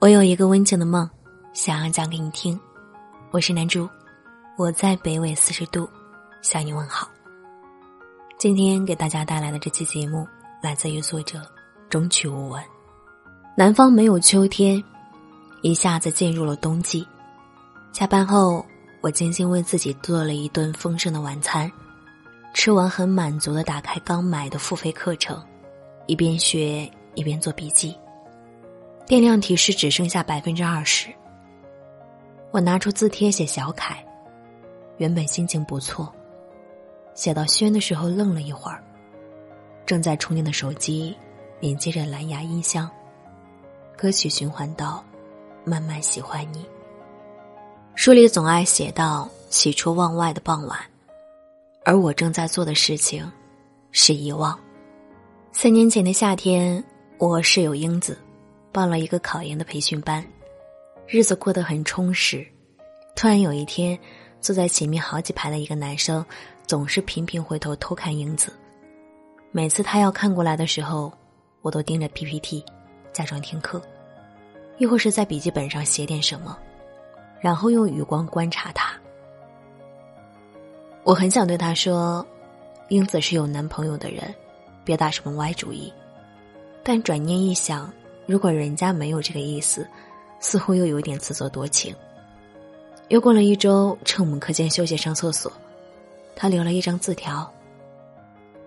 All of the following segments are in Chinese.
我有一个温情的梦，想要讲给你听。我是南珠，我在北纬四十度向你问好。今天给大家带来的这期节目来自于作者中曲无闻。南方没有秋天，一下子进入了冬季。下班后，我精心为自己做了一顿丰盛的晚餐，吃完很满足的打开刚买的付费课程，一边学一边做笔记。电量提示只剩下百分之二十。我拿出字帖写小楷，原本心情不错，写到宣的时候愣了一会儿。正在充电的手机连接着蓝牙音箱，歌曲循环到“慢慢喜欢你”。书里总爱写到喜出望外的傍晚，而我正在做的事情是遗忘。三年前的夏天，我和室友英子。报了一个考研的培训班，日子过得很充实。突然有一天，坐在前面好几排的一个男生，总是频频回头偷看英子。每次他要看过来的时候，我都盯着 PPT，假装听课，亦或是在笔记本上写点什么，然后用余光观察他。我很想对他说：“英子是有男朋友的人，别打什么歪主意。”但转念一想。如果人家没有这个意思，似乎又有点自作多情。又过了一周，趁我们课间休息上厕所，他留了一张字条，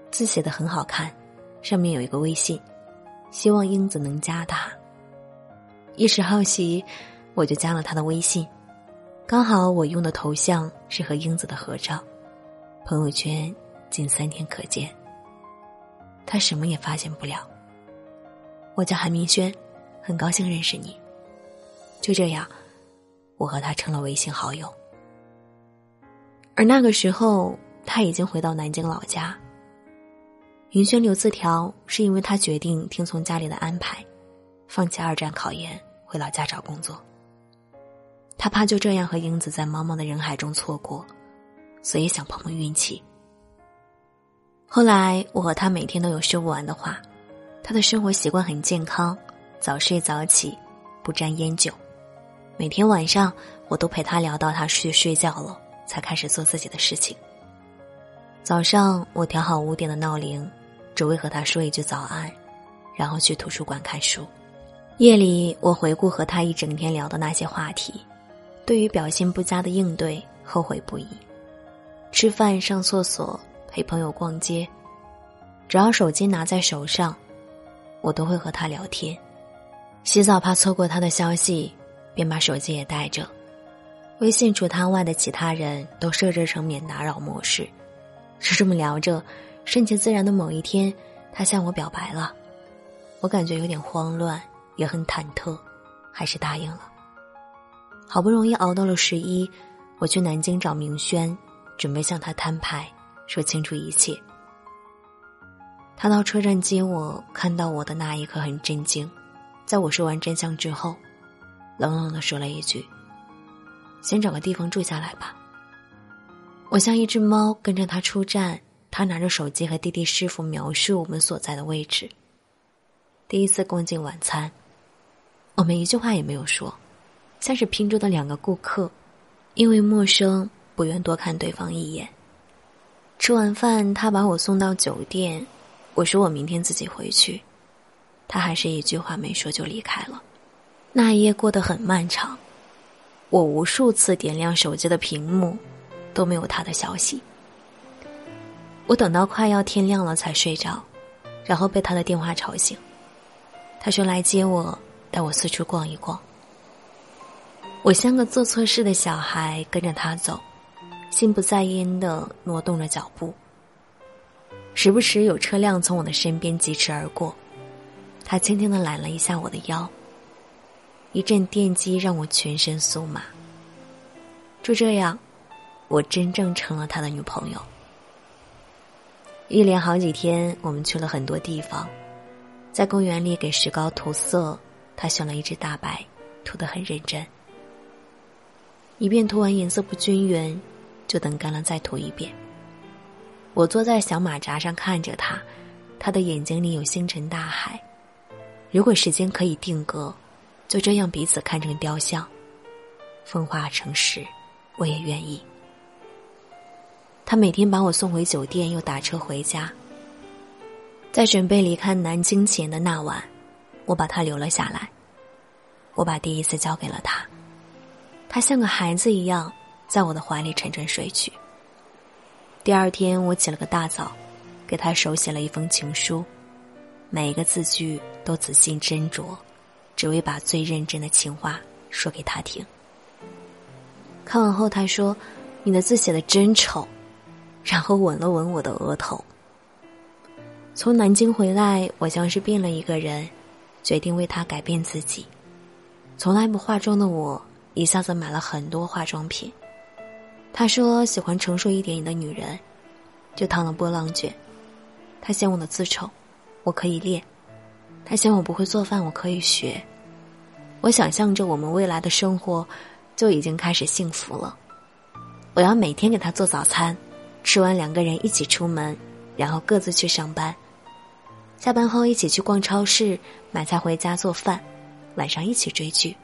字写的很好看，上面有一个微信，希望英子能加他。一时好奇，我就加了他的微信，刚好我用的头像是和英子的合照，朋友圈仅三天可见。他什么也发现不了。我叫韩明轩，很高兴认识你。就这样，我和他成了微信好友。而那个时候，他已经回到南京老家。云轩留字条，是因为他决定听从家里的安排，放弃二战考研，回老家找工作。他怕就这样和英子在茫茫的人海中错过，所以想碰碰运气。后来，我和他每天都有说不完的话。他的生活习惯很健康，早睡早起，不沾烟酒。每天晚上，我都陪他聊到他去睡觉了，才开始做自己的事情。早上，我调好五点的闹铃，只为和他说一句早安，然后去图书馆看书。夜里，我回顾和他一整天聊的那些话题，对于表现不佳的应对后悔不已。吃饭、上厕所、陪朋友逛街，只要手机拿在手上。我都会和他聊天，洗澡怕错过他的消息，便把手机也带着。微信除他外的其他人都设置成免打扰模式。就这么聊着，顺其自然的某一天，他向我表白了。我感觉有点慌乱，也很忐忑，还是答应了。好不容易熬到了十一，我去南京找明轩，准备向他摊牌，说清楚一切。他到车站接我，看到我的那一刻很震惊。在我说完真相之后，冷冷的说了一句：“先找个地方住下来吧。”我像一只猫跟着他出站，他拿着手机和滴滴师傅描述我们所在的位置。第一次共进晚餐，我们一句话也没有说，像是拼桌的两个顾客，因为陌生不愿多看对方一眼。吃完饭，他把我送到酒店。我说我明天自己回去，他还是一句话没说就离开了。那一夜过得很漫长，我无数次点亮手机的屏幕，都没有他的消息。我等到快要天亮了才睡着，然后被他的电话吵醒。他说来接我，带我四处逛一逛。我像个做错事的小孩，跟着他走，心不在焉的挪动着脚步。时不时有车辆从我的身边疾驰而过，他轻轻的揽了一下我的腰。一阵电击让我全身酥麻。就这样，我真正成了他的女朋友。一连好几天，我们去了很多地方，在公园里给石膏涂色，他选了一只大白，涂得很认真。一遍涂完颜色不均匀，就等干了再涂一遍。我坐在小马扎上看着他，他的眼睛里有星辰大海。如果时间可以定格，就这样彼此看成雕像，风化成石，我也愿意。他每天把我送回酒店，又打车回家。在准备离开南京前的那晚，我把他留了下来。我把第一次交给了他，他像个孩子一样在我的怀里沉沉睡去。第二天，我起了个大早，给他手写了一封情书，每一个字句都仔细斟酌，只为把最认真的情话说给他听。看完后，他说：“你的字写的真丑。”然后吻了吻我的额头。从南京回来，我像是变了一个人，决定为他改变自己。从来不化妆的我，一下子买了很多化妆品。他说喜欢成熟一点的女人，就烫了波浪卷。他嫌我的字丑，我可以练。他嫌我不会做饭，我可以学。我想象着我们未来的生活，就已经开始幸福了。我要每天给他做早餐，吃完两个人一起出门，然后各自去上班。下班后一起去逛超市，买菜回家做饭。晚上一起追剧，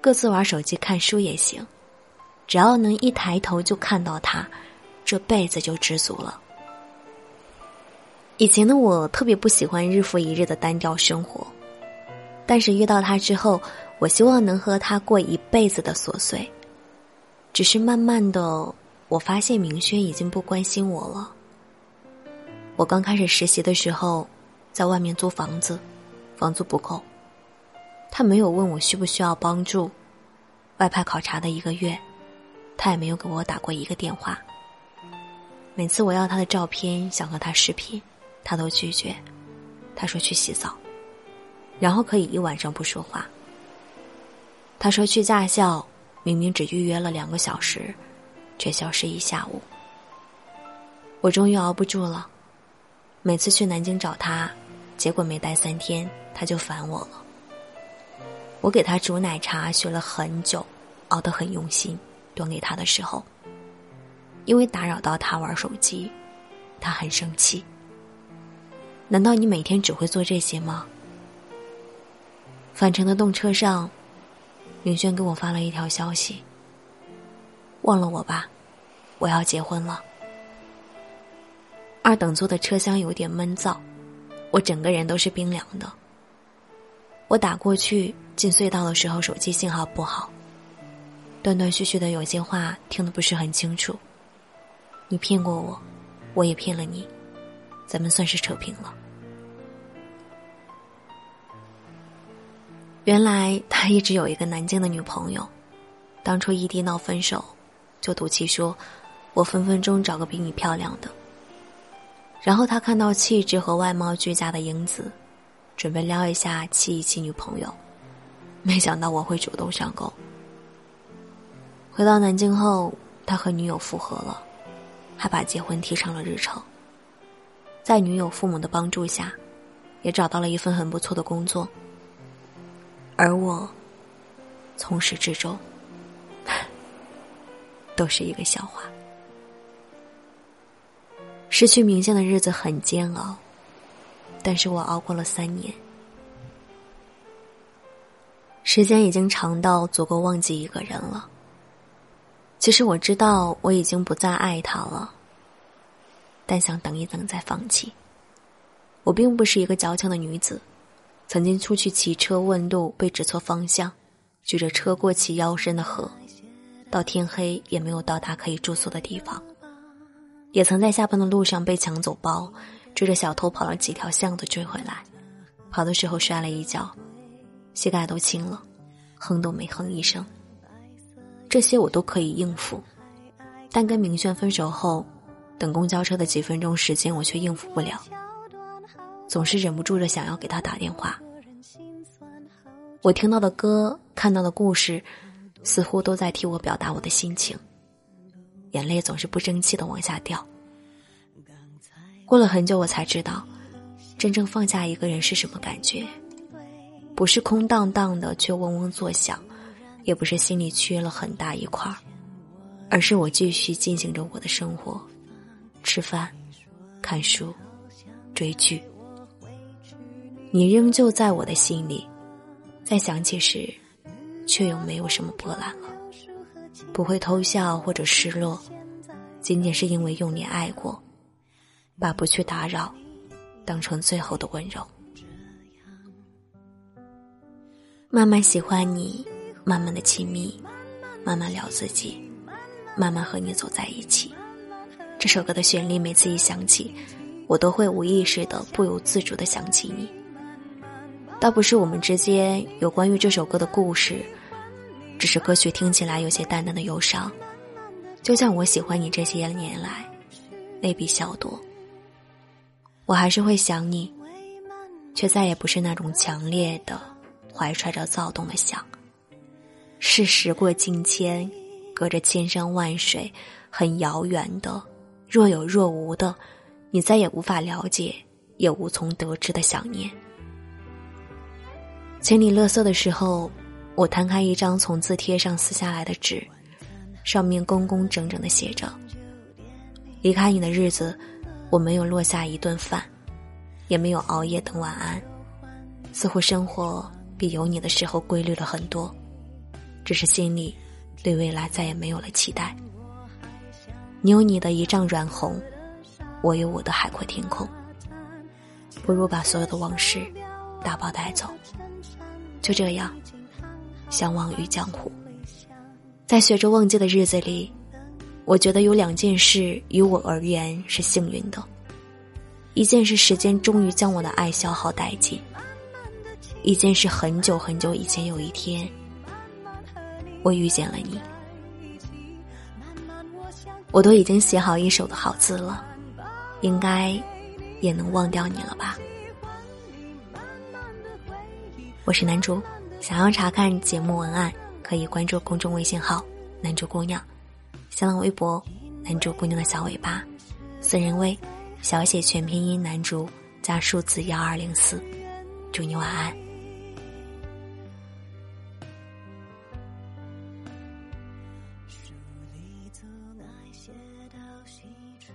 各自玩手机看书也行，只要能一抬头就看到他，这辈子就知足了。以前的我特别不喜欢日复一日的单调生活，但是遇到他之后，我希望能和他过一辈子的琐碎。只是慢慢的，我发现明轩已经不关心我了。我刚开始实习的时候，在外面租房子，房租不够。他没有问我需不需要帮助，外派考察的一个月，他也没有给我打过一个电话。每次我要他的照片，想和他视频，他都拒绝。他说去洗澡，然后可以一晚上不说话。他说去驾校，明明只预约了两个小时，却消失一下午。我终于熬不住了，每次去南京找他，结果没待三天，他就烦我了。我给他煮奶茶，学了很久，熬得很用心，端给他的时候，因为打扰到他玩手机，他很生气。难道你每天只会做这些吗？返程的动车上，明轩给我发了一条消息：“忘了我吧，我要结婚了。”二等座的车厢有点闷燥，我整个人都是冰凉的。我打过去。进隧道的时候，手机信号不好，断断续续的，有些话听得不是很清楚。你骗过我，我也骗了你，咱们算是扯平了。原来他一直有一个南京的女朋友，当初异地闹分手，就赌气说：“我分分钟找个比你漂亮的。”然后他看到气质和外貌俱佳的英子，准备撩一下气一气女朋友。没想到我会主动上钩。回到南京后，他和女友复合了，还把结婚提上了日程。在女友父母的帮助下，也找到了一份很不错的工作。而我，从始至终，都是一个笑话。失去明星的日子很煎熬，但是我熬过了三年。时间已经长到足够忘记一个人了。其实我知道我已经不再爱他了，但想等一等再放弃。我并不是一个矫情的女子，曾经出去骑车问路被指错方向，举着车过起腰深的河，到天黑也没有到达可以住宿的地方。也曾在下班的路上被抢走包，追着小偷跑了几条巷子追回来，跑的时候摔了一跤。膝盖都青了，哼都没哼一声。这些我都可以应付，但跟明轩分手后，等公交车的几分钟时间，我却应付不了，总是忍不住的想要给他打电话。我听到的歌，看到的故事，似乎都在替我表达我的心情，眼泪总是不争气的往下掉。过了很久，我才知道，真正放下一个人是什么感觉。不是空荡荡的却嗡嗡作响，也不是心里缺了很大一块儿，而是我继续进行着我的生活，吃饭、看书、追剧。你仍旧在我的心里，在想起时，却又没有什么波澜了，不会偷笑或者失落，仅仅是因为用你爱过，把不去打扰当成最后的温柔。慢慢喜欢你，慢慢的亲密，慢慢聊自己，慢慢和你走在一起。这首歌的旋律，每次一响起，我都会无意识的、不由自主的想起你。倒不是我们之间有关于这首歌的故事，只是歌曲听起来有些淡淡的忧伤。就像我喜欢你这些年来，未必笑多。我还是会想你，却再也不是那种强烈的、怀揣着躁动的想。是时过境迁，隔着千山万水，很遥远的、若有若无的，你再也无法了解，也无从得知的想念。清理垃圾的时候，我摊开一张从字帖上撕下来的纸，上面工工整整的写着：“离开你的日子，我没有落下一顿饭，也没有熬夜等晚安，似乎生活比有你的时候规律了很多，只是心里对未来再也没有了期待。你有你的一丈软红，我有我的海阔天空，不如把所有的往事打包带走。”就这样，相忘于江湖。在学着忘记的日子里，我觉得有两件事于我而言是幸运的：一件是时间终于将我的爱消耗殆尽；一件是很久很久以前有一天，我遇见了你。我都已经写好一手的好字了，应该也能忘掉你了吧。我是男主，想要查看节目文案，可以关注公众微信号“男主姑娘”，新浪微博“男主姑娘的小尾巴”，私人微小写全拼音“男主”加数字幺二零四，祝你晚安。写到喜出